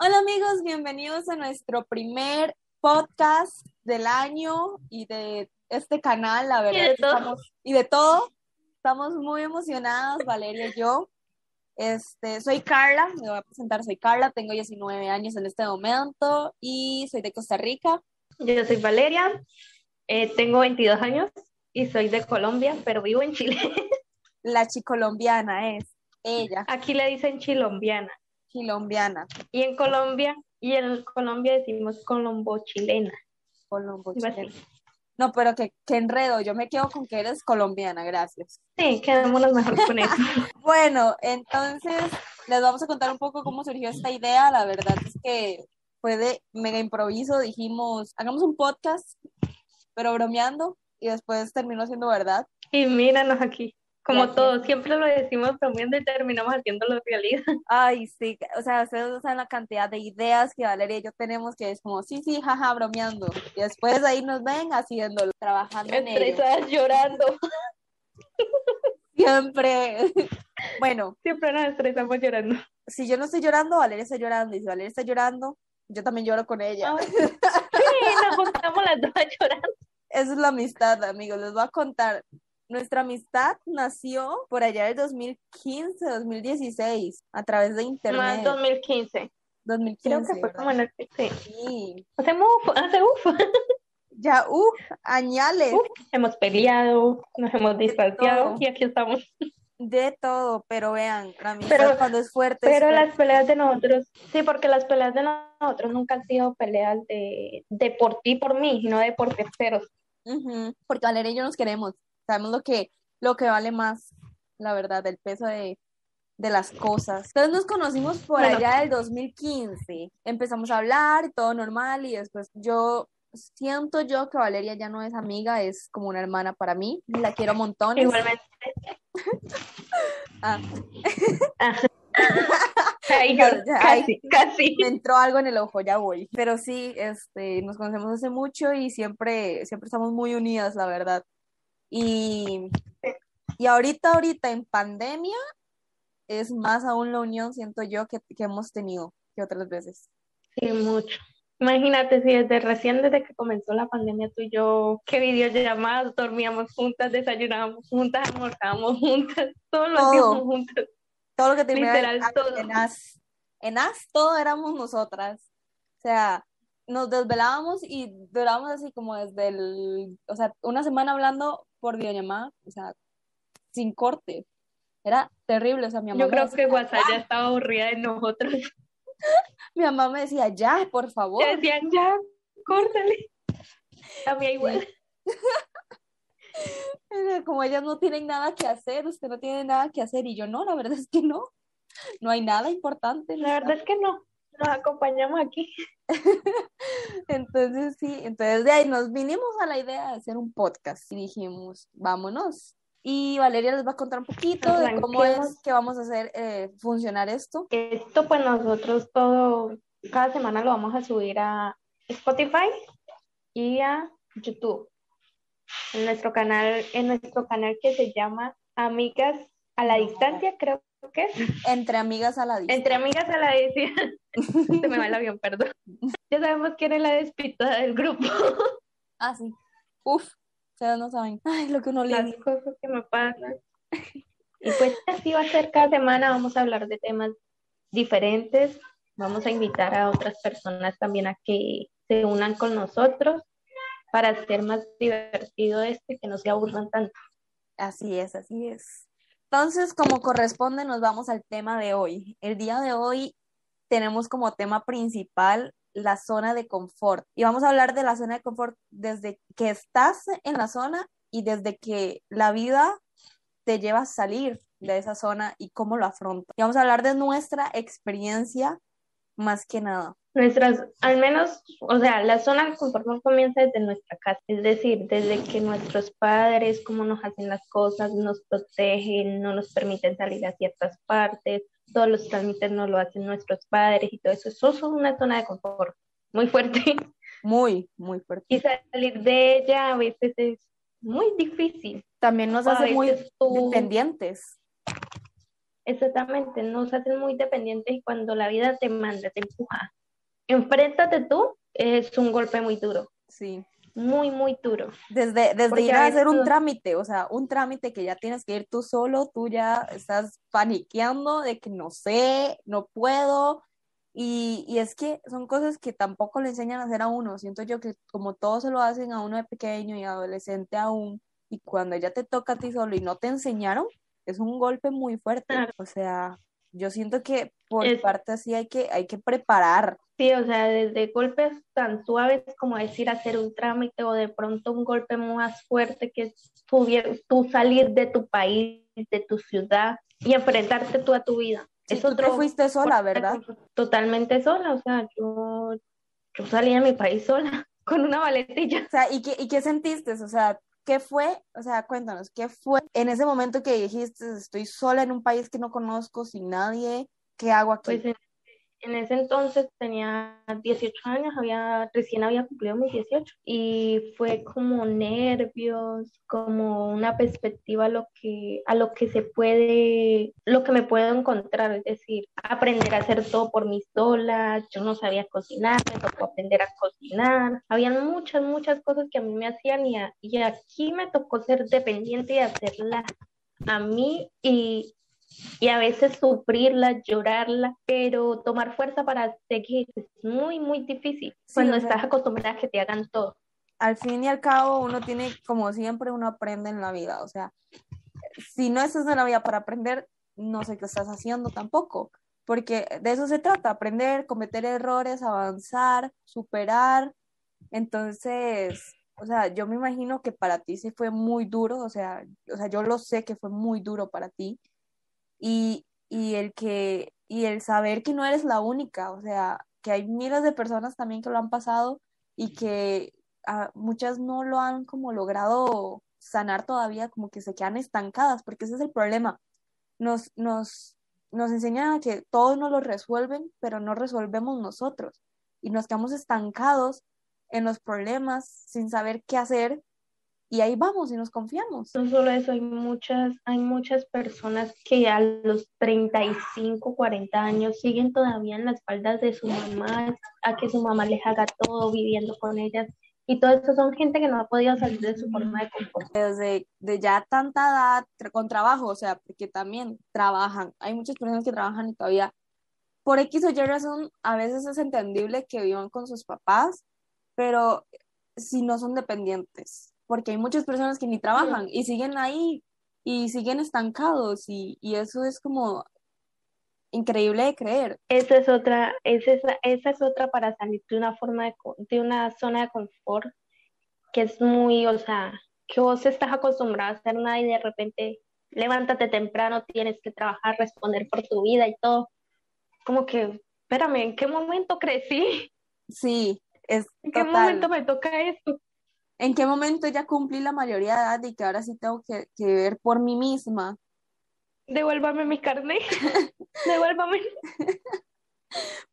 Hola amigos, bienvenidos a nuestro primer podcast del año y de este canal, la verdad. Y de todo. Estamos, y de todo. Estamos muy emocionadas, Valeria y yo. Este, soy Carla, me voy a presentar, soy Carla, tengo 19 años en este momento y soy de Costa Rica. Yo soy Valeria, eh, tengo 22 años y soy de Colombia, pero vivo en Chile. La chicolombiana es ella, Aquí le dicen chilombiana. Chilombiana, Y en Colombia, y en Colombia decimos colombo Algo así. chilena. No, pero que, que enredo, yo me quedo con que eres colombiana, gracias. Sí, quedémonos mejor con eso. Bueno, entonces les vamos a contar un poco cómo surgió esta idea. La verdad es que fue de mega improviso. Dijimos, hagamos un podcast, pero bromeando, y después terminó siendo verdad. Y míranos aquí, como Gracias. todos, siempre lo decimos bromeando y terminamos haciéndolo realidad. Ay, sí, o sea, ustedes no saben la cantidad de ideas que Valeria y yo tenemos que es como, sí, sí, jaja, bromeando. Y después ahí nos ven haciéndolo, trabajando en ello. Estresadas llorando. Siempre. Bueno, Siempre nos estresamos llorando. si yo no estoy llorando, Valeria está llorando. Y si Valeria está llorando, yo también lloro con ella. Ay, Sí, nos juntamos las dos a llorar. Esa es la amistad, amigos. Les voy a contar. Nuestra amistad nació por allá del 2015, 2016, a través de Más internet. 2015. 2015, Creo que fue ¿verdad? como en el... Sí. Sí. Hace uf, hace uf. Ya, uh, añales. Uf, hemos peleado, nos hemos distanciado y aquí estamos. De todo, pero vean, la amistad Pero- cuando es fuerte. es Pero fuerte. las peleas de nosotros, sí, porque las peleas de nosotros nunca han sido peleas de, de por ti, por mí, no de por terceros. Porque Valeria y yo nos queremos. Sabemos lo que, lo que vale más, la verdad, el peso de, de las cosas. Entonces nos conocimos por Bueno. allá del 2015. Empezamos a hablar, todo normal, y después yo siento yo que Valeria ya no es amiga, es como una hermana para mí. La quiero montones. Igualmente. Ah, Ah. Ya, ya, casi, casi. me entró algo en el ojo, ya voy. Pero sí, este, nos conocemos hace mucho y siempre, siempre estamos muy unidas, la verdad. Y, y ahorita, ahorita en pandemia, es más aún la unión, siento yo, que, que hemos tenido que otras veces. Sí, mucho. Imagínate si desde recién, desde que comenzó la pandemia, tú y yo, qué videollamadas, dormíamos juntas, desayunábamos juntas, almorzábamos juntas, todo lo Todo. hacíamos juntas. Todo lo que terminaba Literal, en, todo. en as, en as, todo éramos nosotras. O sea, nos desvelábamos y durábamos así como desde el, o sea, una semana hablando por videollamada, o sea, sin corte. Era terrible, o sea, mi mamá Yo creo decía, que WhatsApp ya estaba aburrida de nosotros. mi mamá me decía, ya, por favor. Ya decían, ya, córtale. A mí igual. Como ellas no tienen nada que hacer, usted no tiene nada que hacer. Y yo, no, la verdad es que no. No hay nada importante. La verdad es que no. Nos acompañamos aquí. Entonces, sí, entonces de ahí nos vinimos a la idea de hacer un podcast y dijimos, vámonos. Y Valeria les va a contar un poquito de cómo es que vamos a hacer eh, funcionar esto. Esto pues nosotros todo, cada semana lo vamos a subir a Spotify y a YouTube. En nuestro canal, en nuestro canal que se llama Amigas a la Distancia, creo que es. Entre amigas a la distancia. Entre Amigas a la Distancia. Se me va el avión, perdón. Ya sabemos quién es la despitada del grupo. Ah, sí. Uf, ustedes no saben. Ay, lo que uno Las lee. cosas que me pasan. Y pues así va a ser cada semana, vamos a hablar de temas diferentes, vamos a invitar a otras personas también a que se unan con nosotros para hacer más divertido este, que no se aburran tanto. Así es, así es. Entonces, como corresponde, nos vamos al tema de hoy. El día de hoy tenemos como tema principal la zona de confort. Y vamos a hablar de la zona de confort desde que estás en la zona y desde que la vida te lleva a salir de esa zona y cómo lo afronta. Y vamos a hablar de nuestra experiencia más que nada. Nuestras, al menos, o sea, la zona de confort comienza desde nuestra casa, es decir, desde que nuestros padres, cómo nos hacen las cosas, nos protegen, no nos permiten salir a ciertas partes, todos los trámites no lo hacen nuestros padres y todo eso. Eso es una zona de confort muy fuerte Muy, muy fuerte. y salir de ella a veces es muy difícil. También nos hace muy tú- dependientes. Exactamente, nos hacen muy dependientes y cuando la vida te manda, te empuja. Enfréntate tú, es un golpe muy duro. Sí. Muy, muy duro. Desde, desde ir a hacer un trámite, o sea, un trámite que ya tienes que ir tú solo, tú ya estás paniqueando de que no sé, no puedo. Y, y es que son cosas que tampoco le enseñan a hacer a uno. Siento yo que como todos se lo hacen a uno de pequeño y adolescente aún, y cuando ya te toca a ti solo y no te enseñaron, es un golpe muy fuerte. O sea, yo siento que por parte así hay que, hay que preparar. Sí, o sea, desde golpes tan suaves como decir hacer un trámite o de pronto un golpe más fuerte que es tú, salir de tu país, de tu ciudad y enfrentarte tú a tu vida. Sí, tú te fuiste sola, ¿verdad? Totalmente sola, o sea, yo, yo salí de mi país sola con una valetilla. O sea, ¿y qué, ¿y qué sentiste? O sea, ¿qué fue? O sea, cuéntanos, ¿qué fue en ese momento que dijiste, estoy sola en un país que no conozco, sin nadie, ¿qué hago aquí? Pues ese entonces tenía 18 años, había, recién había cumplido mis 18 y fue como nervios, como una perspectiva a lo que, a lo que se puede, lo que me puedo encontrar, es decir, aprender a hacer todo por mí sola, yo no sabía cocinar, me tocó aprender a cocinar, habían muchas, muchas cosas que a mí me hacían y, y aquí me tocó ser dependiente y hacerla a mí y y a veces sufrirla, llorarla, pero tomar fuerza para seguir es muy, muy difícil cuando estás acostumbrada a que te hagan todo. Al fin y al cabo, uno tiene, como siempre, uno aprende en la vida. O sea, si no estás en la vida para aprender, no sé qué estás haciendo tampoco, porque de eso se trata, aprender, cometer errores, avanzar, superar. Entonces, o sea, yo me imagino que para ti sí fue muy duro, o sea, o sea, yo lo sé que fue muy duro para ti y, y el que y el saber que no eres la única, o sea, que hay miles de personas también que lo han pasado y que ah, muchas no lo han como logrado sanar todavía, como que se quedan estancadas, porque ese es el problema. Nos, nos, nos enseñan a que todos nos lo resuelven, pero no resolvemos nosotros y nos quedamos estancados en los problemas sin saber qué hacer y ahí vamos y nos confiamos. No solo eso, hay muchas, hay muchas personas que a los 35, 40 años siguen todavía en las espaldas de su mamá, a que su mamá les haga todo viviendo con ellas. Y todo eso son gente que no ha podido salir de su forma de confort. Desde de ya tanta edad, con trabajo, o sea, porque también trabajan. Hay muchas personas que trabajan y todavía, por X o Y razón, a veces es entendible que vivan con sus papás, pero si no son dependientes porque hay muchas personas que ni trabajan y siguen ahí y siguen estancados y, eso es como increíble de creer. Esa es otra, esa es, esa es otra para salir de una forma de, de una zona de confort que es muy, o sea, que vos estás acostumbrado a hacer nada y de repente levántate temprano, tienes que trabajar, responder por tu vida y todo. Como que, espérame, ¿en qué momento crecí? Sí, es ¿En qué momento me toca esto? ¿En qué momento ya cumplí la mayoría de edad y que ahora sí tengo que, ver por mí misma? Devuélvame mi carne. Devuélvame.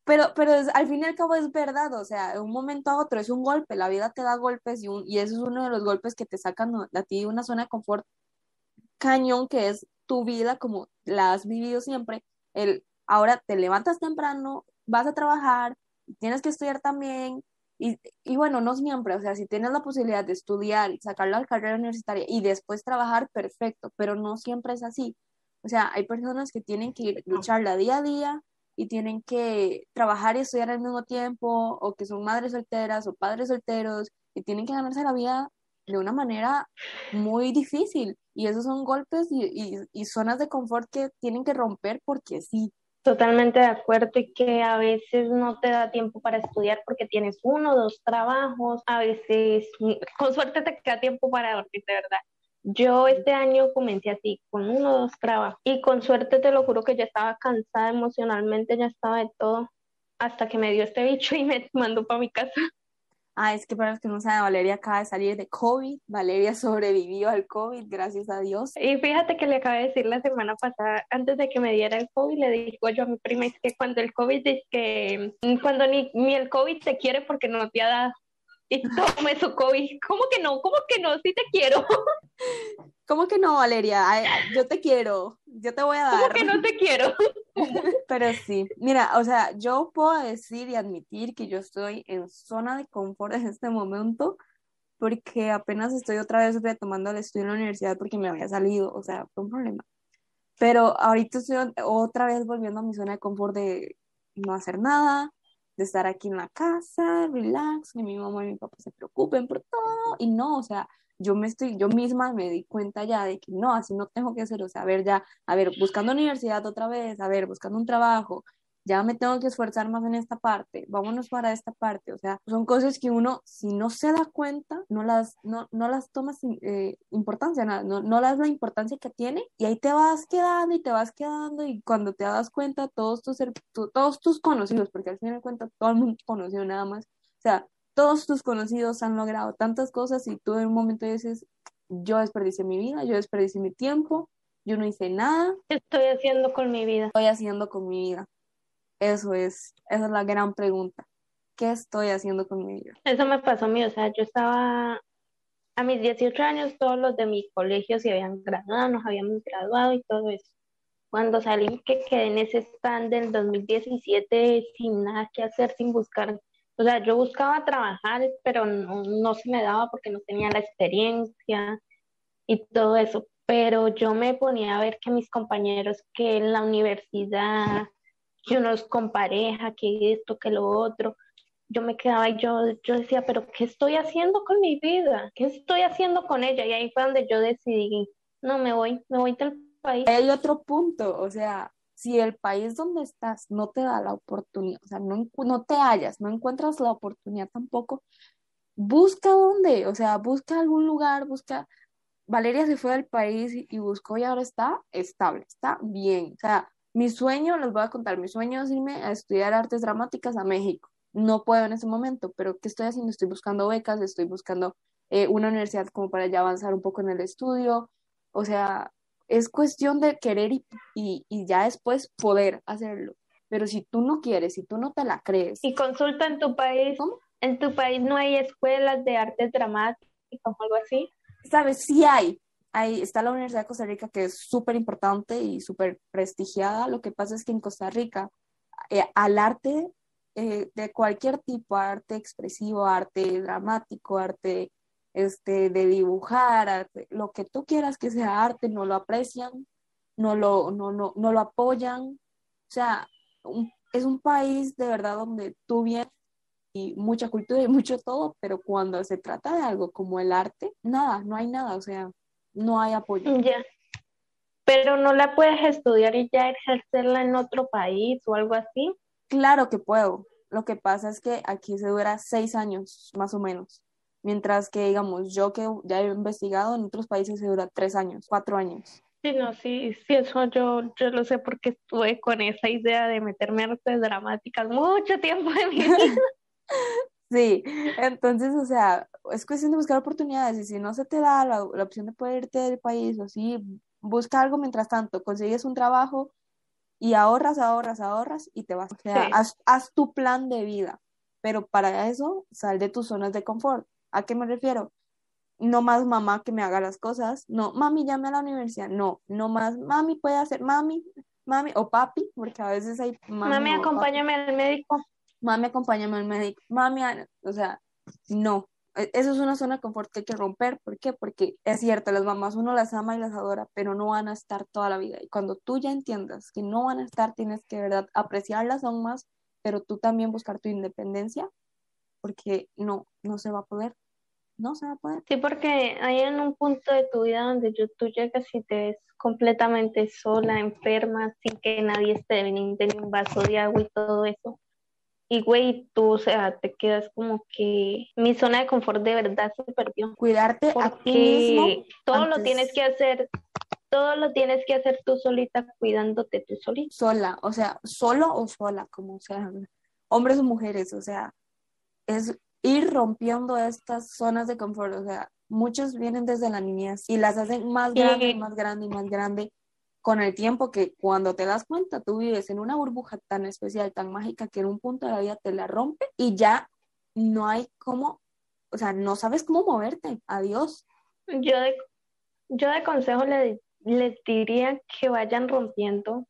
Pero, pero al fin y al cabo es verdad, o sea, de un momento a otro es un golpe, la vida te da golpes y, un, y eso es uno de los golpes que te sacan a ti de una zona de confort cañón que es tu vida como la has vivido siempre. El, ahora te levantas temprano, vas a trabajar, tienes que estudiar también, y, y, bueno, no siempre, o sea, si tienes la posibilidad de estudiar y sacar la carrera universitaria y después trabajar, perfecto, pero no siempre es así. O sea, hay personas que tienen que lucharla día a día y tienen que trabajar y estudiar al mismo tiempo, o que son madres solteras o padres solteros, y tienen que ganarse la vida de una manera muy difícil. Y esos son golpes y, y, y zonas de confort que tienen que romper porque sí. Totalmente de acuerdo y que a veces no te da tiempo para estudiar porque tienes uno o dos trabajos, a veces con suerte te queda tiempo para dormir, de verdad. Yo este año comencé así, con uno o dos trabajos y con suerte te lo juro que ya estaba cansada emocionalmente, ya estaba de todo, hasta que me dio este bicho y me mandó para mi casa. Ah, es que para los que no saben, Valeria acaba de salir de COVID. Valeria sobrevivió al COVID, gracias a Dios. Y fíjate que le acabé de decir la semana pasada, antes de que me diera el COVID, le digo yo a mi prima, es que cuando el COVID es que, cuando ni, ni el COVID te quiere porque no te ha dado. Y tome su COVID. ¿Cómo que no? ¿Cómo que no? Sí te quiero. ¿Cómo que no, Valeria? yo te quiero, yo te voy a dar. ¿Cómo que no te quiero? Pero sí, mira, o sea, yo puedo decir y admitir que yo estoy en zona de confort en este momento porque apenas estoy otra vez retomando el estudio en la universidad porque me había salido, o sea, fue un problema. Pero ahorita estoy otra vez volviendo a mi zona de confort de no hacer nada, de estar aquí en la casa, relax, que mi mamá y mi papá se preocupen por todo y no, o sea, yo me estoy, yo misma me di cuenta ya de que no, así no tengo que hacer, o sea, a ver ya, a ver, buscando universidad otra vez, a ver, buscando un trabajo, ya me tengo que esforzar más en esta parte, vámonos para esta parte, o sea, son cosas que uno, si no se da cuenta, no las, no, no las tomas eh, importancia, no, no, no das la importancia que tiene y ahí te vas quedando y te vas quedando y cuando te das cuenta, todos tus, todos tus conocidos, porque al final de todo el mundo conoció nada más, o sea, todos tus conocidos han logrado tantas cosas y tú en un momento dices, yo desperdicié mi vida, yo desperdicié mi tiempo, yo no hice nada. ¿Qué estoy haciendo con mi vida? Estoy haciendo con mi vida. Eso es, esa es la gran pregunta. ¿Qué estoy haciendo con mi vida? Eso me pasó a mí, o sea, yo estaba a mis 18 años, todos los de mi colegio se habían graduado, nos habíamos graduado y todo eso. Cuando salí, que quedé en ese stand del 2017 sin nada que hacer, sin buscar. O sea, yo buscaba trabajar, pero no, se me daba porque no tenía la experiencia y todo eso. Pero yo me ponía a ver que mis compañeros que en la universidad que unos con pareja, que esto, que lo otro. Yo me quedaba y yo, yo decía, pero ¿qué estoy haciendo con mi vida? ¿Qué estoy haciendo con ella? Y ahí fue donde yo decidí, no, me voy, me voy del país. Hay otro punto, o sea, si el país donde estás no te da la oportunidad, o sea, no, no te hallas, no encuentras la oportunidad tampoco, busca dónde, o sea, busca algún lugar, busca... Valeria se fue del país y, buscó y ahora está estable, está bien, o sea, mi sueño, les voy a contar, mi sueño es irme a estudiar artes dramáticas a México. No puedo en ese momento, pero ¿qué estoy haciendo? Estoy buscando becas, estoy buscando eh, una universidad como para ya avanzar un poco en el estudio. O sea, es cuestión de querer y, y, ya después poder hacerlo. Pero si tú no quieres, si tú no te la crees. Y consulta en tu país. ¿En tu país no hay escuelas de artes dramáticas o algo así? Sabes, sí hay, ahí está la Universidad de Costa Rica, que es súper importante y súper prestigiada. Lo que pasa es que en Costa Rica, eh, al arte eh, de cualquier tipo, arte expresivo, arte dramático, arte este, de dibujar, lo que tú quieras que sea arte, no lo aprecian, no lo, no, no, no lo apoyan. O sea, es un país de verdad donde tú vienes y mucha cultura y mucho todo, pero cuando se trata de algo como el arte, nada, no hay nada, o sea, no hay apoyo. Ya. Pero no la puedes estudiar y ya ejercerla en otro país o algo así. Claro que puedo. Lo que pasa es que aquí se dura seis años, más o menos. Mientras que, digamos, yo que ya he investigado, en otros países se dura tres años, cuatro años. Sí, no, sí, sí, eso yo, yo lo sé porque estuve con esa idea de meterme en artes dramáticas mucho tiempo en mi vida. Sí, entonces, o sea, es cuestión de buscar oportunidades y si no se te da la, opción de poder irte del país o sí, busca algo mientras tanto, consigues un trabajo y ahorras, ahorras, ahorras y te vas. O sea, haz, haz, tu plan de vida, pero para eso sal de tus zonas de confort. ¿A qué me refiero? No más mamá que me haga las cosas, no, mami, llame a la universidad, no, no más, mami puede hacer, mami, mami o papi, porque a veces hay... Mami, acompáñame al médico mami, acompáñame al médico, mami, o sea, no. E, eso es una zona de confort que hay que romper. ¿Por qué? Porque es cierto, las mamás uno las ama y las adora, pero no van a estar toda la vida. Y cuando tú ya entiendas que no van a estar, tienes que, de verdad, apreciarlas aún más, pero tú también buscar tu independencia, porque no, no se va a poder. No se va a poder. Sí, porque hay en un punto de tu vida donde tú llegas y te ves completamente sola, enferma, sin que nadie esté ni un vaso de agua y todo eso. Y güey, tú, o sea, te quedas como que mi zona de confort de verdad se perdió. Cuidarte a ti mismo. Todo lo tienes que hacer, todo lo tienes que hacer tú solita, cuidándote tú solita. Sola, o sea, solo o sola, como sea, hombres o mujeres, o sea, es ir rompiendo estas zonas de confort, o sea, muchos vienen desde la niñez y las hacen más grande, más grande y más grande con el tiempo que cuando te das cuenta tú vives en una burbuja tan especial, tan mágica que en un punto de la vida te la rompe y ya no hay cómo o sea, no sabes cómo moverte. Adiós. Yo de, yo de consejo le, les diría que vayan rompiendo.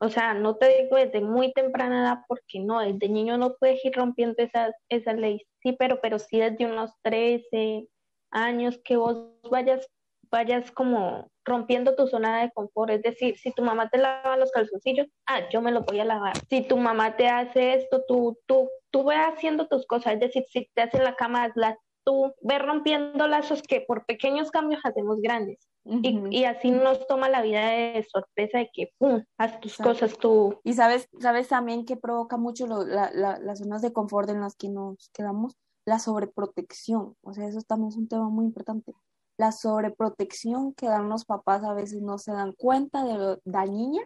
O sea, no te digo desde muy temprana edad porque no, desde niño no puedes ir rompiendo esa, esa ley. Sí, pero, pero sí desde unos 13 años que vos vayas, vayas como rompiendo tu zona de confort. Es decir, si tu mamá te lava los calzoncillos, ah, yo me los voy a lavar. Si tu mamá te hace esto, tú, tú, tú ve haciendo tus cosas. Es decir, si te hacen la cama, hazla tú. Ve rompiendo lazos que por pequeños cambios hacemos grandes. Y, y, así nos toma la vida de sorpresa de que, ¡pum!, haz tus cosas tú. Y sabes, sabes también que provoca mucho lo, la, la, las zonas de confort en las que nos quedamos, la sobreprotección. O sea, eso también es un tema muy importante. La sobreprotección que dan los papás a veces no se dan cuenta de lo dañina,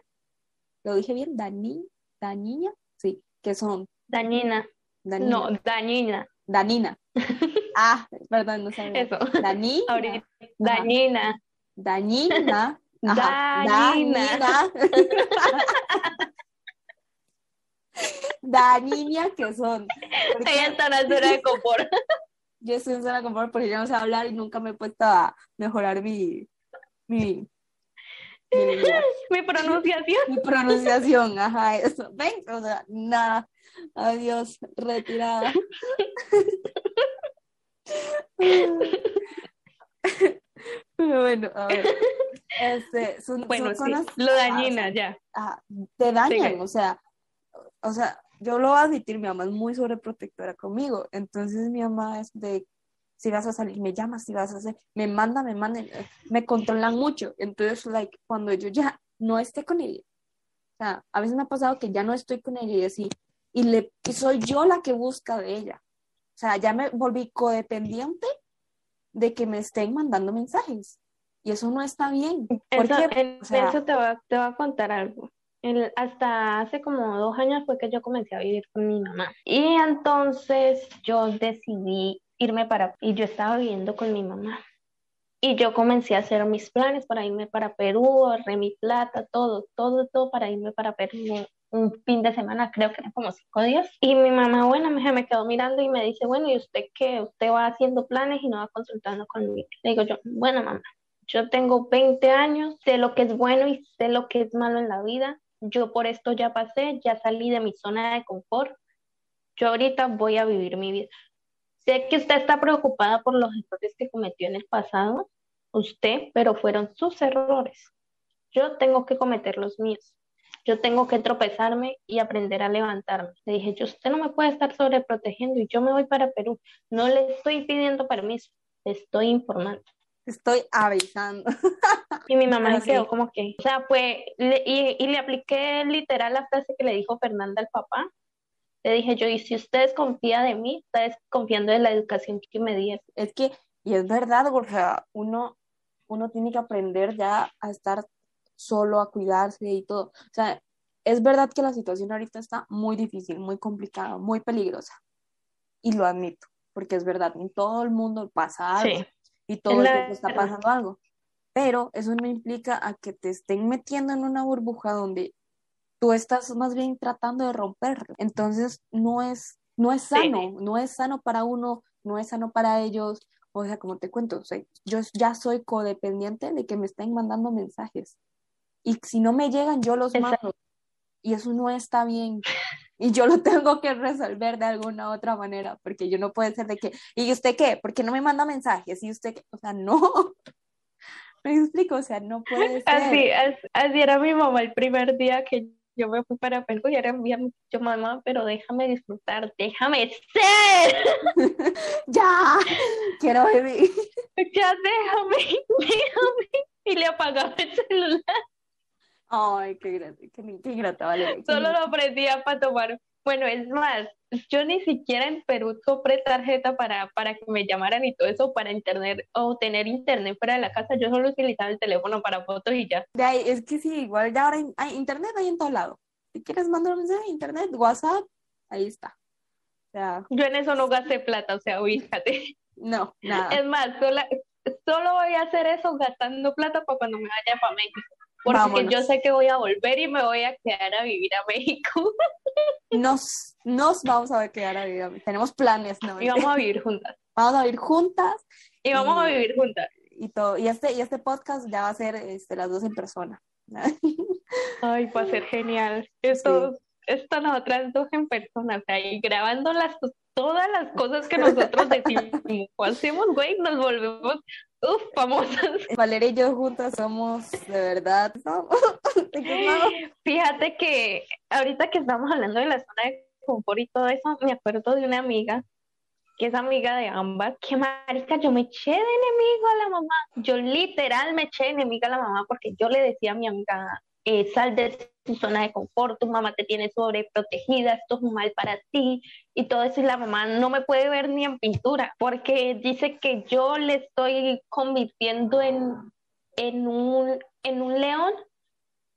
lo dije bien, dañina, dañina, sí, que son dañina, no, dañina, dañina, ah, perdón, no sabía, eso, dañina, dañina, dañina, dañina, dañina, que son, ella está en la zona de confort yo estoy en zona de confort porque yo no sé hablar y nunca me he puesto a mejorar mi, mi, mi, mi pronunciación. Mi pronunciación, ajá, eso. Ven, o sea, nada. Adiós, retirada. Bueno, a ver. Este, son, bueno, son sí, lo dañina, ya. Ajá, te dañan, o sea, o sea, yo lo voy a admitir, mi mamá es muy sobreprotectora conmigo, entonces mi mamá es de, si vas a salir, me llamas, si vas a hacer, me manda, me manda, me controlan mucho, entonces, like, cuando yo ya no esté con ella, o sea, a veces me ha pasado que ya no estoy con ella y así, y, le, y soy yo la que busca de ella, o sea, ya me volví codependiente de que me estén mandando mensajes, y eso no está bien. Eso, en, o sea, eso te va, te va a contar algo hasta hace como dos años fue que yo comencé a vivir con mi mamá. Y entonces yo decidí irme para, y yo estaba viviendo con mi mamá. Y yo comencé a hacer mis planes para irme para Perú, ahorré mi plata, todo, todo, todo para irme para Perú un fin de semana, creo que eran como cinco días. Y mi mamá, bueno, me, me quedó mirando y me dice, bueno, ¿y usted qué? Usted va haciendo planes y no va consultando conmigo. Le digo yo, bueno, mamá, yo tengo 20 años, sé lo que es bueno y sé lo que es malo en la vida yo por esto ya pasé, ya salí de mi zona de confort, yo ahorita voy a vivir mi vida. Sé que usted está preocupada por los errores que cometió en el pasado, usted, pero fueron sus errores. Yo tengo que cometer los míos. Yo tengo que tropezarme y aprender a levantarme. Le dije, yo usted no me puede estar sobreprotegiendo y yo me voy para Perú. No le estoy pidiendo permiso, le estoy informando estoy avisando. Y mi mamá se quedó como que, o sea, fue, y, y, le apliqué literal la frase que le dijo Fernanda al papá. Le dije yo, y si usted desconfía de mí, está desconfiando de la educación que me dieron. Es que, y es verdad, o sea, uno, uno tiene que aprender ya a estar solo, a cuidarse y todo. O sea, es verdad que la situación ahorita está muy difícil, muy complicada, muy peligrosa. Y lo admito, porque es verdad, en todo el mundo pasa algo. Sí y todo el tiempo está pasando algo. Pero eso no implica a que te estén metiendo en una burbuja donde tú estás más bien tratando de romperlo. Entonces no es, no es sano, no es sano para uno, no es sano para ellos. O sea, como te cuento, sea, yo ya soy codependiente de que me estén mandando mensajes. Y si no me llegan, yo los mando. Y eso no está bien y yo lo tengo que resolver de alguna otra manera, porque yo no puedo ser de que, ¿y usted qué? ¿Por qué no me manda mensajes? ¿Y usted qué? O sea, no. Me explico, o sea, no puede ser. Así, así era mi mamá el primer día que yo me fui para Perú y era yo mamá, pero déjame disfrutar, déjame ser. ya, quiero vivir. Ya déjame, déjame. Y le apagaba el celular. Ay, qué grata, qué, qué grata, vale. Solo lo aprendía para tomar. Bueno, es más, yo ni siquiera en Perú compré tarjeta para, para que me llamaran y todo eso para internet o tener internet fuera de la casa. Yo solo utilizaba el teléfono para fotos y ya. De ahí, es que sí, igual ya ahora hay, internet hay en todo lado. Si quieres mandar un mensaje, internet, WhatsApp, ahí está. O sea, yo en eso no gasté plata, o sea, fíjate. No, nada. Es más, solo, solo voy a hacer eso gastando plata para cuando me vaya para México porque yo sé que voy a volver y me voy a quedar a vivir a México. Nos, nos vamos a quedar a vivir. Tenemos planes, ¿no? Y vamos a vivir juntas. vamos a vivir juntas. Y vamos a vivir juntas. Y todo. Y este, y este podcast ya va a ser este, las dos en persona. Ay, va a ser genial. Esto, esto nosotras dos en persona, o sea, y grabando las, todas las cosas que nosotros decimos, hacemos, güey, nos volvemos Uf, famosas. Valeria y yo juntas somos de verdad. Fíjate que ahorita que estamos hablando de la zona de confort y todo eso, me acuerdo de una amiga que es amiga de ambas, que marica, yo me eché de enemigo a la mamá. Yo literal me eché de enemiga a la mamá porque yo le decía a mi amiga, eh, sal de tu zona de confort, tu mamá te tiene sobreprotegida, esto es mal para ti y todo eso y la mamá no me puede ver ni en pintura porque dice que yo le estoy convirtiendo en, en, un, en un león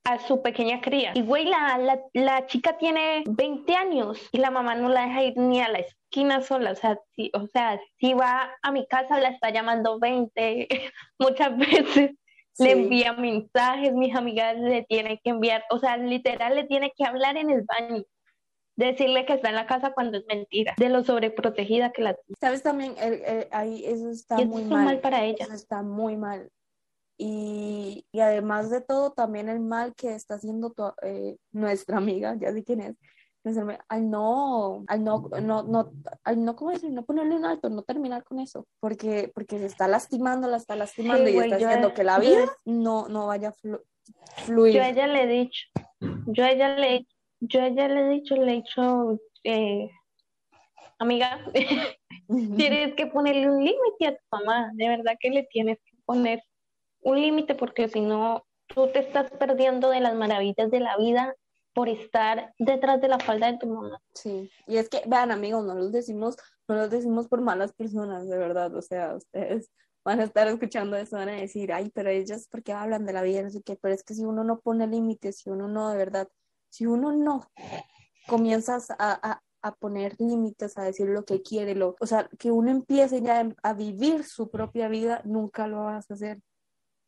a su pequeña cría. Y güey, la, la, la, chica tiene 20 años y la mamá no la deja ir ni a la esquina sola. O sea, si, o sea, si va a mi casa la está llamando 20 muchas veces le envía mensajes, mis amigas le tienen que enviar, o sea, literal le tiene que hablar en el baño, decirle que está en la casa cuando es mentira, de lo sobreprotegida que la Sabes también, ahí eso está muy mal. mal para ella. está muy mal. Y, y, además de todo, también el mal que está haciendo eh, nuestra amiga, ya sé quién es, al no, al no, no, no, al no, ¿cómo decir? No ponerle un alto, no terminar con eso, porque, porque se está lastimando, la está lastimando y está haciendo que la vida no, no vaya a fluir. Yo a ella le he dicho, yo a ella le, yo a ella le he dicho, le he dicho, eh, amiga, tienes que ponerle un límite a tu mamá, de verdad que le tienes que poner un límite porque si no, tú te estás perdiendo de las maravillas de la vida por estar detrás de la falda de tu mamá. Sí, y es que, vean amigos, no los decimos, no los decimos por malas personas, de verdad, o sea, ustedes van a estar escuchando eso, van a decir, ay, pero ellas, ¿por qué hablan de la vida? No sé qué, pero es que si uno no pone límites, si uno no, de verdad, si uno no comienzas a, a, a poner límites, a decir lo que quiere, lo, o sea, que uno empiece ya a vivir su propia vida, nunca lo vas a hacer,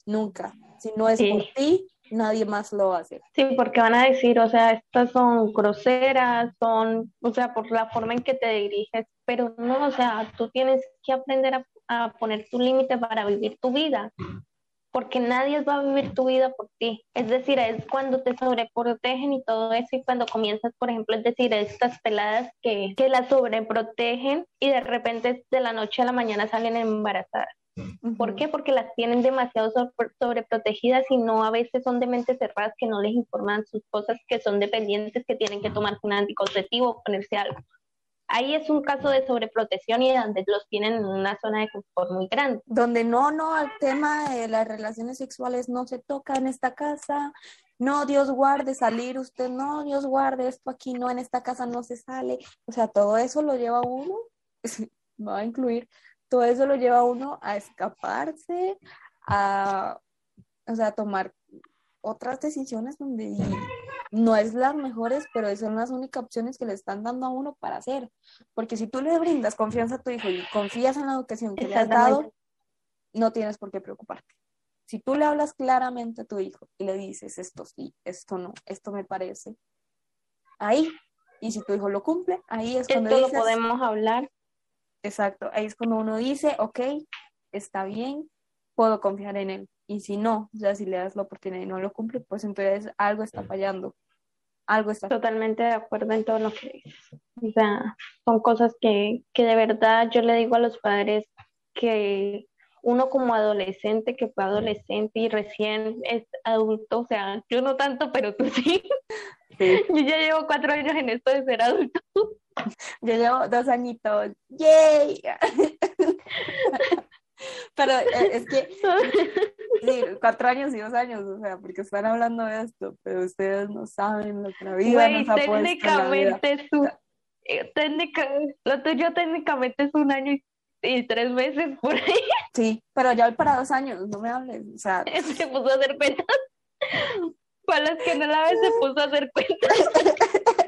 nunca. Si no es por ti, nadie más lo hace. Sí, porque van a decir, o sea, estas son groseras, son, o sea, por la forma en que te diriges, pero no, o sea, tú tienes que aprender a, a poner tu límite para vivir tu vida, porque nadie va a vivir tu vida por ti. Es decir, es cuando te sobreprotegen y todo eso, y cuando comienzas, por ejemplo, es decir, estas peladas que, que las sobreprotegen y de repente de la noche a la mañana salen embarazadas. ¿Por qué? Porque las tienen demasiado sobreprotegidas y no a veces son de mentes cerradas que no les informan sus cosas, que son dependientes, que tienen que tomar un anticonceptivo o ponerse algo. Ahí es un caso de sobreprotección y donde los tienen en una zona de confort muy grande. Donde no, no, el tema de las relaciones sexuales no se toca en esta casa, no, Dios guarde salir usted, no, Dios guarde esto aquí, no, en esta casa no se sale. O sea, todo eso lo lleva uno, va a incluir todo eso lo lleva a uno a escaparse, a, o sea, a tomar otras decisiones donde no es las mejores, pero son las únicas opciones que le están dando a uno para hacer. Porque si tú le brindas confianza a tu hijo y confías en la educación que le has dado, no tienes por qué preocuparte. Si tú le hablas claramente a tu hijo y le dices esto sí, esto no, esto me parece, ahí, y si tu hijo lo cumple, ahí es cuando esto lo podemos hablar Exacto, ahí es cuando uno dice, ok, está bien, puedo confiar en él. Y si no, ya si le das la oportunidad y no lo cumple, pues entonces algo está fallando. Algo está Totalmente de acuerdo en todo lo que dices. O sea, son cosas que, que de verdad yo le digo a los padres que uno como adolescente, que fue adolescente y recién es adulto, o sea, yo no tanto, pero tú sí. Yo ya llevo cuatro años en esto de ser adulto. Yo llevo dos añitos. ¡Yay! Pero eh, es que sí, cuatro años y dos años, o sea, porque están hablando de esto, pero ustedes no saben lo que la vida nos ha técnicamente Es un, eh, lo tuyo técnicamente es un año y, tres meses por ahí. Sí, pero ya voy para dos años, no me hables, o sea. Se puso a hacer cuentas. Para los que no la ven, se puso a hacer cuentas.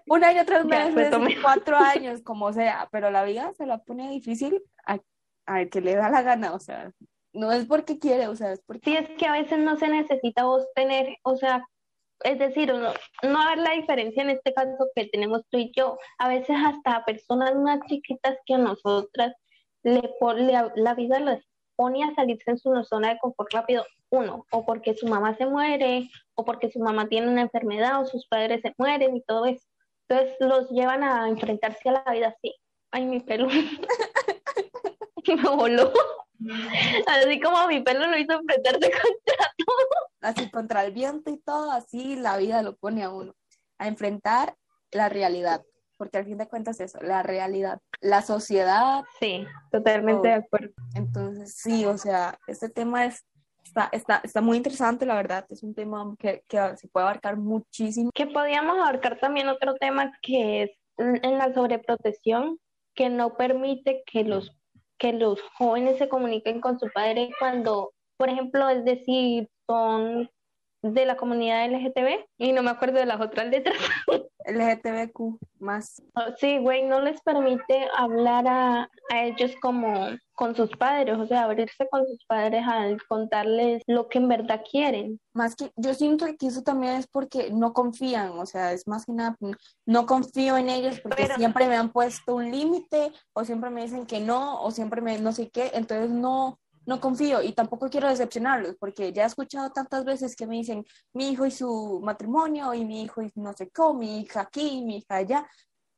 Un año, tres meses, cuatro años, como sea, pero la vida se la pone difícil a, a que le da la gana, o sea, no es porque quiere, o sea, es porque... Sí, es que a veces no se necesita vos tener, o sea, es decir, no, no haber la diferencia en este caso que tenemos tú y yo, a veces hasta personas más chiquitas que nosotras le, la vida lo pone a salirse en su zona de confort rápido, uno, o porque su mamá se muere, o porque su mamá tiene una enfermedad, o sus padres se mueren y todo eso. Entonces los llevan a enfrentarse a la vida así. Ay, mi pelo. me voló. Así como mi pelo lo hizo enfrentarse contra todo. Así contra el viento y todo, así la vida lo pone a uno. A enfrentar la realidad porque al fin de cuentas eso, la realidad, la sociedad. Sí, totalmente de acuerdo. Entonces, sí, o sea, este tema es, está, está, está muy interesante, la verdad, es un tema que, que se puede abarcar muchísimo. Que podríamos abarcar también otro tema que es en la sobreprotección, que no permite que los, que los jóvenes se comuniquen con su padre cuando, por ejemplo, es decir, son de la comunidad LGTB y no me acuerdo de las otras letras. LGTBQ más. Oh, sí, güey, no les permite hablar a, a, ellos como con sus padres, o sea, abrirse con sus padres al contarles lo que en verdad quieren. Más que, yo siento que eso también es porque no confían, o sea, es más que nada, no confío en ellos porque siempre me han puesto un límite o siempre me dicen que no o siempre me no sé qué, entonces no, no confío y tampoco quiero decepcionarlos porque ya he escuchado tantas veces que me dicen mi hijo y su matrimonio y mi hijo y no sé cómo, mi hija aquí, mi hija allá.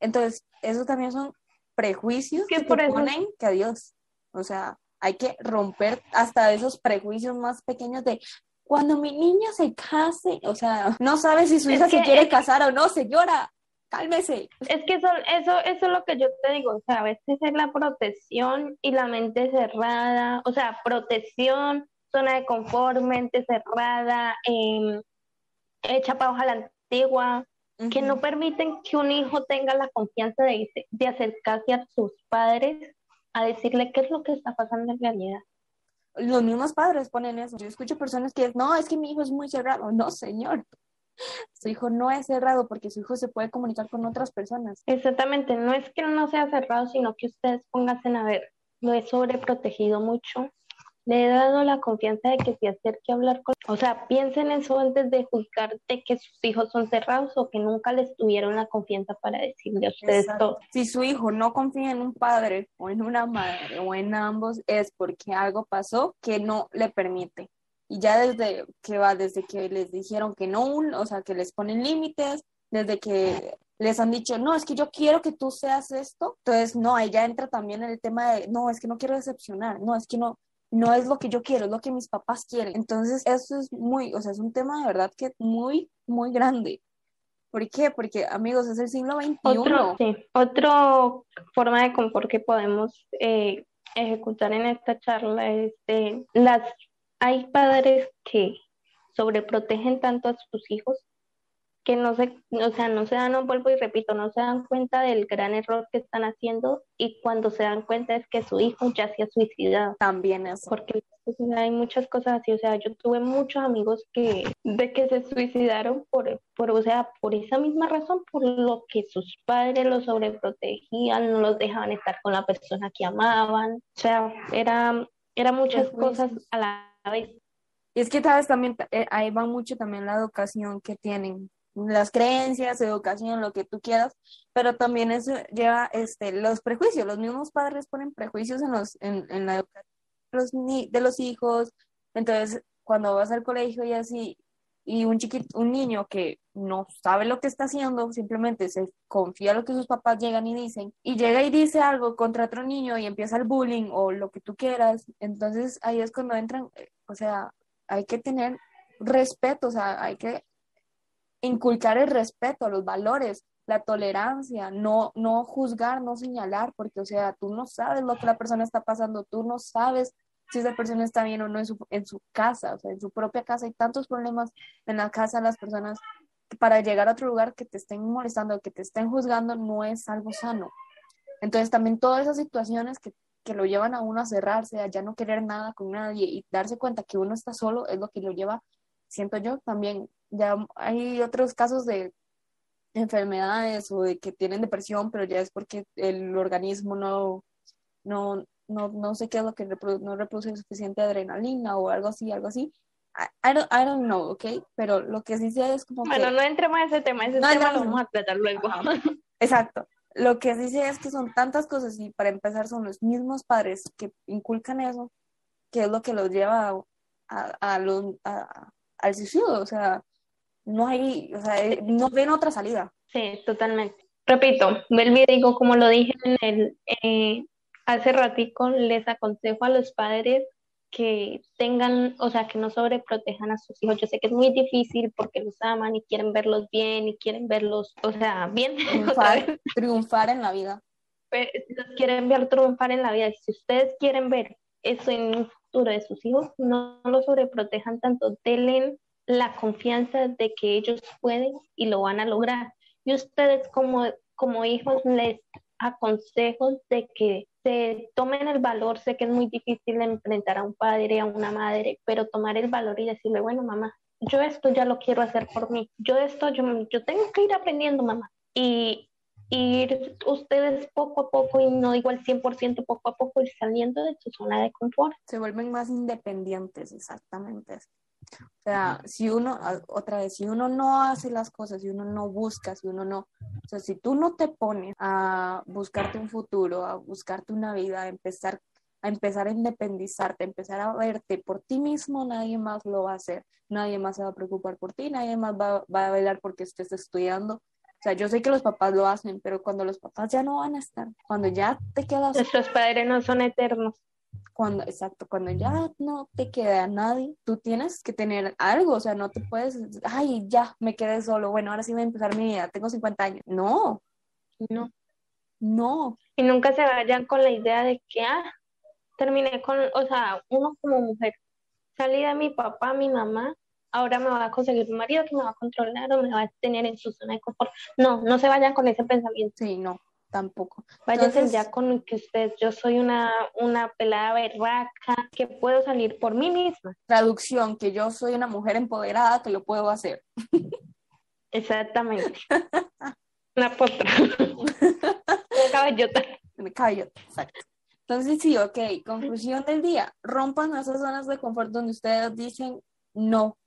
Entonces, eso también son prejuicios que por ponen que adiós. O sea, hay que romper hasta esos prejuicios más pequeños de cuando mi niña se case, o sea, no sabe si su hija se quiere casar o no, señora cálmese. Es que eso, eso, eso es lo que yo te digo, o sea, a veces es la protección y la mente cerrada, o sea, protección, zona de confort, mente cerrada, eh, hecha para hoja la antigua, que no permiten que un hijo tenga la confianza de, de acercarse a sus padres a decirle qué es lo que está pasando en realidad. Los mismos padres ponen eso. Yo escucho personas que no, es que mi hijo es muy cerrado. No, señor. Su hijo no es cerrado porque su hijo se puede comunicar con otras personas. Exactamente, no es que no sea cerrado, sino que ustedes pónganse a ver, lo he sobreprotegido mucho. Le he dado la confianza de que se acerque a hablar con... O sea, piensen eso antes de juzgar de que sus hijos son cerrados o que nunca les tuvieron la confianza para decirle a ustedes todo. Si su hijo no confía en un padre o en una madre o en ambos, es porque algo pasó que no le permite y ya desde que va, desde que les dijeron que no, o sea, que les ponen límites, desde que les han dicho, no, es que yo quiero que tú seas esto, entonces no, ahí ya entra también el tema de, no, es que no quiero decepcionar, no, es que no, no es lo que yo quiero, es lo que mis papás quieren. Entonces, eso es muy, o sea, es un tema de verdad que muy, muy grande. ¿Por qué? Porque, amigos, es el siglo XXI. Otro, sí, otro forma de confort que podemos eh, ejecutar en esta charla es de las hay padres que sobreprotegen tanto a sus hijos que no se, o sea, no se dan, no vuelvo y repito, no se dan cuenta del gran error que están haciendo y cuando se dan cuenta es que su hijo ya se ha suicidado. También eso. Porque hay muchas cosas así, o sea, yo tuve muchos amigos que, de que se suicidaron por, por, o sea, por esa misma razón, por lo que sus padres los sobreprotegían, no los dejaban estar con la persona que amaban, o sea, era, era muchas cosas a la y es que sabes también, eh, ahí va mucho también la educación que tienen, las creencias, educación, lo que tú quieras, pero también eso lleva este, los prejuicios, los mismos padres ponen prejuicios en, los, en, en la educación de los hijos, entonces cuando vas al colegio y así, y un chiquito, un niño que no sabe lo que está haciendo, simplemente se confía en lo que sus papás llegan y dicen, y llega y dice algo contra otro niño y empieza el bullying o lo que tú quieras, entonces ahí es cuando entran, eh, o sea, hay que tener respeto, o sea, hay que inculcar el respeto, los valores, la tolerancia, no, no juzgar, no señalar, porque, o sea, tú no sabes lo que la persona está pasando, tú no sabes si esa persona está bien o no en su, en su casa, o sea, en su propia casa. Hay tantos problemas en la casa de las personas para llegar a otro lugar que te estén molestando, que te estén juzgando, no es algo sano. Entonces, también todas esas situaciones que, que lo llevan a uno a cerrarse, a ya no querer nada con nadie y darse cuenta que uno está solo, es lo que lo lleva, siento yo, también. Ya hay otros casos de enfermedades o de que tienen depresión, pero ya es porque el organismo no, no, no, no sé qué es lo que no reproduce suficiente adrenalina o algo así, algo así. I, don't, I don't know, ¿ok? Pero lo que sí sé es como bueno, no entremos en ese tema, ese tema lo vamos a tratar luego. Exacto. Lo que sí sé es que son tantas cosas y para empezar son los mismos padres que inculcan eso, que es lo que los lleva a, a, a al suicidio, o sea, no hay, o sea, no ven otra salida. Sí, totalmente. Repito, vuelvo y digo, como lo dije en el, eh, hace ratico, les aconsejo a los padres que tengan, o sea, que no sobreprotejan a sus hijos. Yo sé que es muy difícil porque los aman y quieren verlos bien y quieren verlos, o sea, bien. Triunfar, triunfar en la vida. Pero, los quieren ver triunfar en la vida. Si ustedes quieren ver eso en un futuro de sus hijos, no, no lo sobreprotejan tanto, denle la confianza de que ellos pueden y lo van a lograr. Y ustedes como, como hijos les aconsejo de que se tomen el valor, sé que es muy difícil enfrentar a un padre, a una madre, pero tomar el valor y decirle, bueno, mamá, yo esto ya lo quiero hacer por mí, yo esto, yo, yo tengo que ir aprendiendo, mamá. Y, ir ustedes poco a poco, y no digo al 100%, poco a poco ir saliendo de su zona de confort. Se vuelven más independientes, exactamente. O sea, si uno, otra vez, si uno no hace las cosas, si uno no busca, si uno no, o sea, si tú no te pones a buscarte un futuro, a buscarte una vida, a empezar, a empezar a independizarte, a empezar a verte por ti mismo, nadie más lo va a hacer, nadie más se va a preocupar por ti, nadie más va, va a velar porque estés estudiando. O sea, yo sé que los papás lo hacen, pero cuando los papás ya no van a estar, cuando ya te quedas... Nuestros padres no son eternos cuando, exacto, cuando ya no te queda nadie, tú tienes que tener algo, o sea, no te puedes, ay, ya, me quedé solo, bueno, ahora sí voy a empezar mi vida, tengo 50 años. No, no, no. Y nunca se vayan con la idea de que, ah, terminé con, o sea, uno como mujer, salí de mi papá, mi mamá, ahora me va a conseguir un marido que me va a controlar o me va a tener en su zona de confort. No, no se vayan con ese pensamiento. Sí, no tampoco. Váyanse ya con que usted, yo soy una, una pelada berraca, que puedo salir por mí misma. Traducción, que yo soy una mujer empoderada, que lo puedo hacer. Exactamente. una potra. una caballota. Una caballota, exacto. Entonces, sí, ok, conclusión del día, rompan esas zonas de confort donde ustedes dicen no,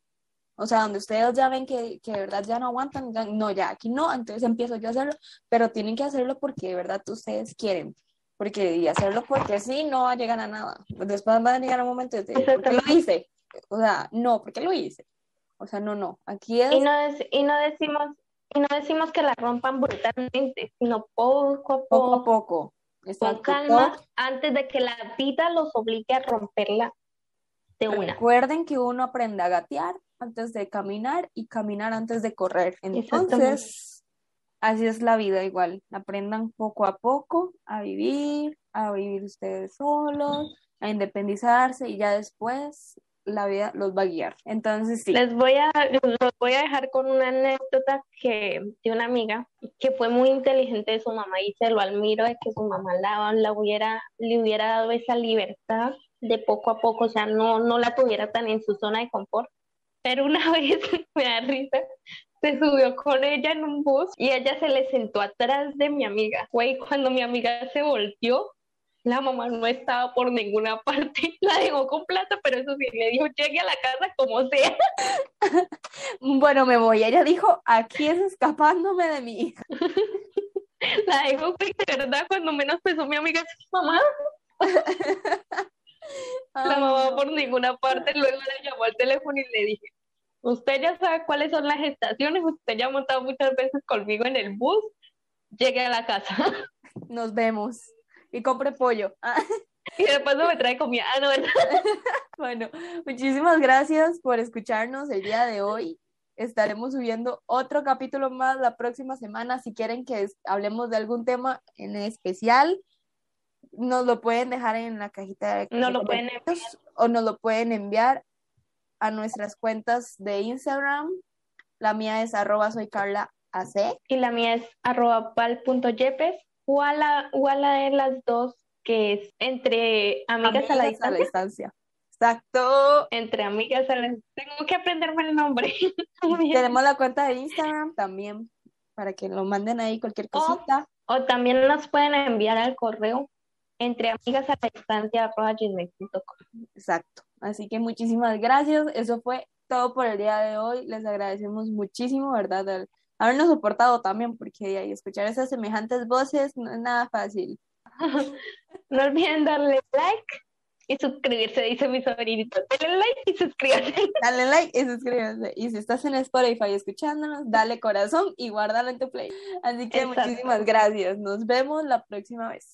o sea, donde ustedes ya ven que, que de verdad ya no aguantan, no, ya aquí no, entonces empiezo yo a hacerlo, pero tienen que hacerlo porque de verdad ustedes quieren. Porque y hacerlo porque sí, no va a llegar a nada. Después va a llegar un momento de, ¿por qué lo hice? O sea, no, ¿por qué lo hice? O sea, no, no. Aquí es... Y no, y no decimos y no decimos que la rompan brutalmente, sino poco a poco. Poco a poco. Con calma, antes de que la vida los obligue a romperla de una. Recuerden que uno aprende a gatear antes de caminar y caminar antes de correr. Entonces, así es la vida igual. Aprendan poco a poco a vivir, a vivir ustedes solos, a independizarse y ya después la vida los va a guiar. Entonces, sí. Les voy a, los voy a dejar con una anécdota que de una amiga que fue muy inteligente de su mamá y se lo admiro de que su mamá la, la hubiera, le hubiera dado esa libertad de poco a poco, o sea, no, no la tuviera tan en su zona de confort. Pero una vez, me da risa, se subió con ella en un bus y ella se le sentó atrás de mi amiga. Güey, cuando mi amiga se volteó, la mamá no estaba por ninguna parte, la dejó con plata, pero eso sí, le dijo, llegue a la casa como sea. Bueno, me voy. Ella dijo, aquí es escapándome de mi hija. La dejó, de verdad, cuando menos pensó mi amiga, mamá. La mamá por ninguna parte, luego la llamó al teléfono y le dije, usted ya sabe cuáles son las estaciones, usted ya ha montado muchas veces conmigo en el bus, llegue a la casa. Nos vemos. Y compre pollo. Y después me trae comida. Ah, no, bueno, muchísimas gracias por escucharnos el día de hoy. Estaremos subiendo otro capítulo más la próxima semana. Si quieren que hablemos de algún tema en especial, nos lo pueden dejar en la cajita de no lo pueden o nos lo pueden enviar a nuestras cuentas de Instagram. La mía es arroba soy Carla AC. Y la mía es arroba pal.yepes la de las dos que es entre amigas, a, la distancia. Exacto. Entre amigas a la Tengo que aprenderme el nombre. Tenemos la cuenta de Instagram también para que lo manden ahí cualquier cosita. O, o también nos pueden enviar al correo entre amigas a la distancia Exacto. Así que muchísimas gracias. Eso fue todo por el día de hoy. Les agradecemos muchísimo, ¿verdad? habernos soportado también, porque ahí escuchar esas semejantes voces no es nada fácil. No olviden darle like y suscribirse, dice mi sobrinito. Dale like y suscríbase. Dale like y suscríbase. Y si estás en Spotify escuchándonos, dale corazón y guárdalo en tu play. Así que muchísimas gracias. Nos vemos la próxima vez.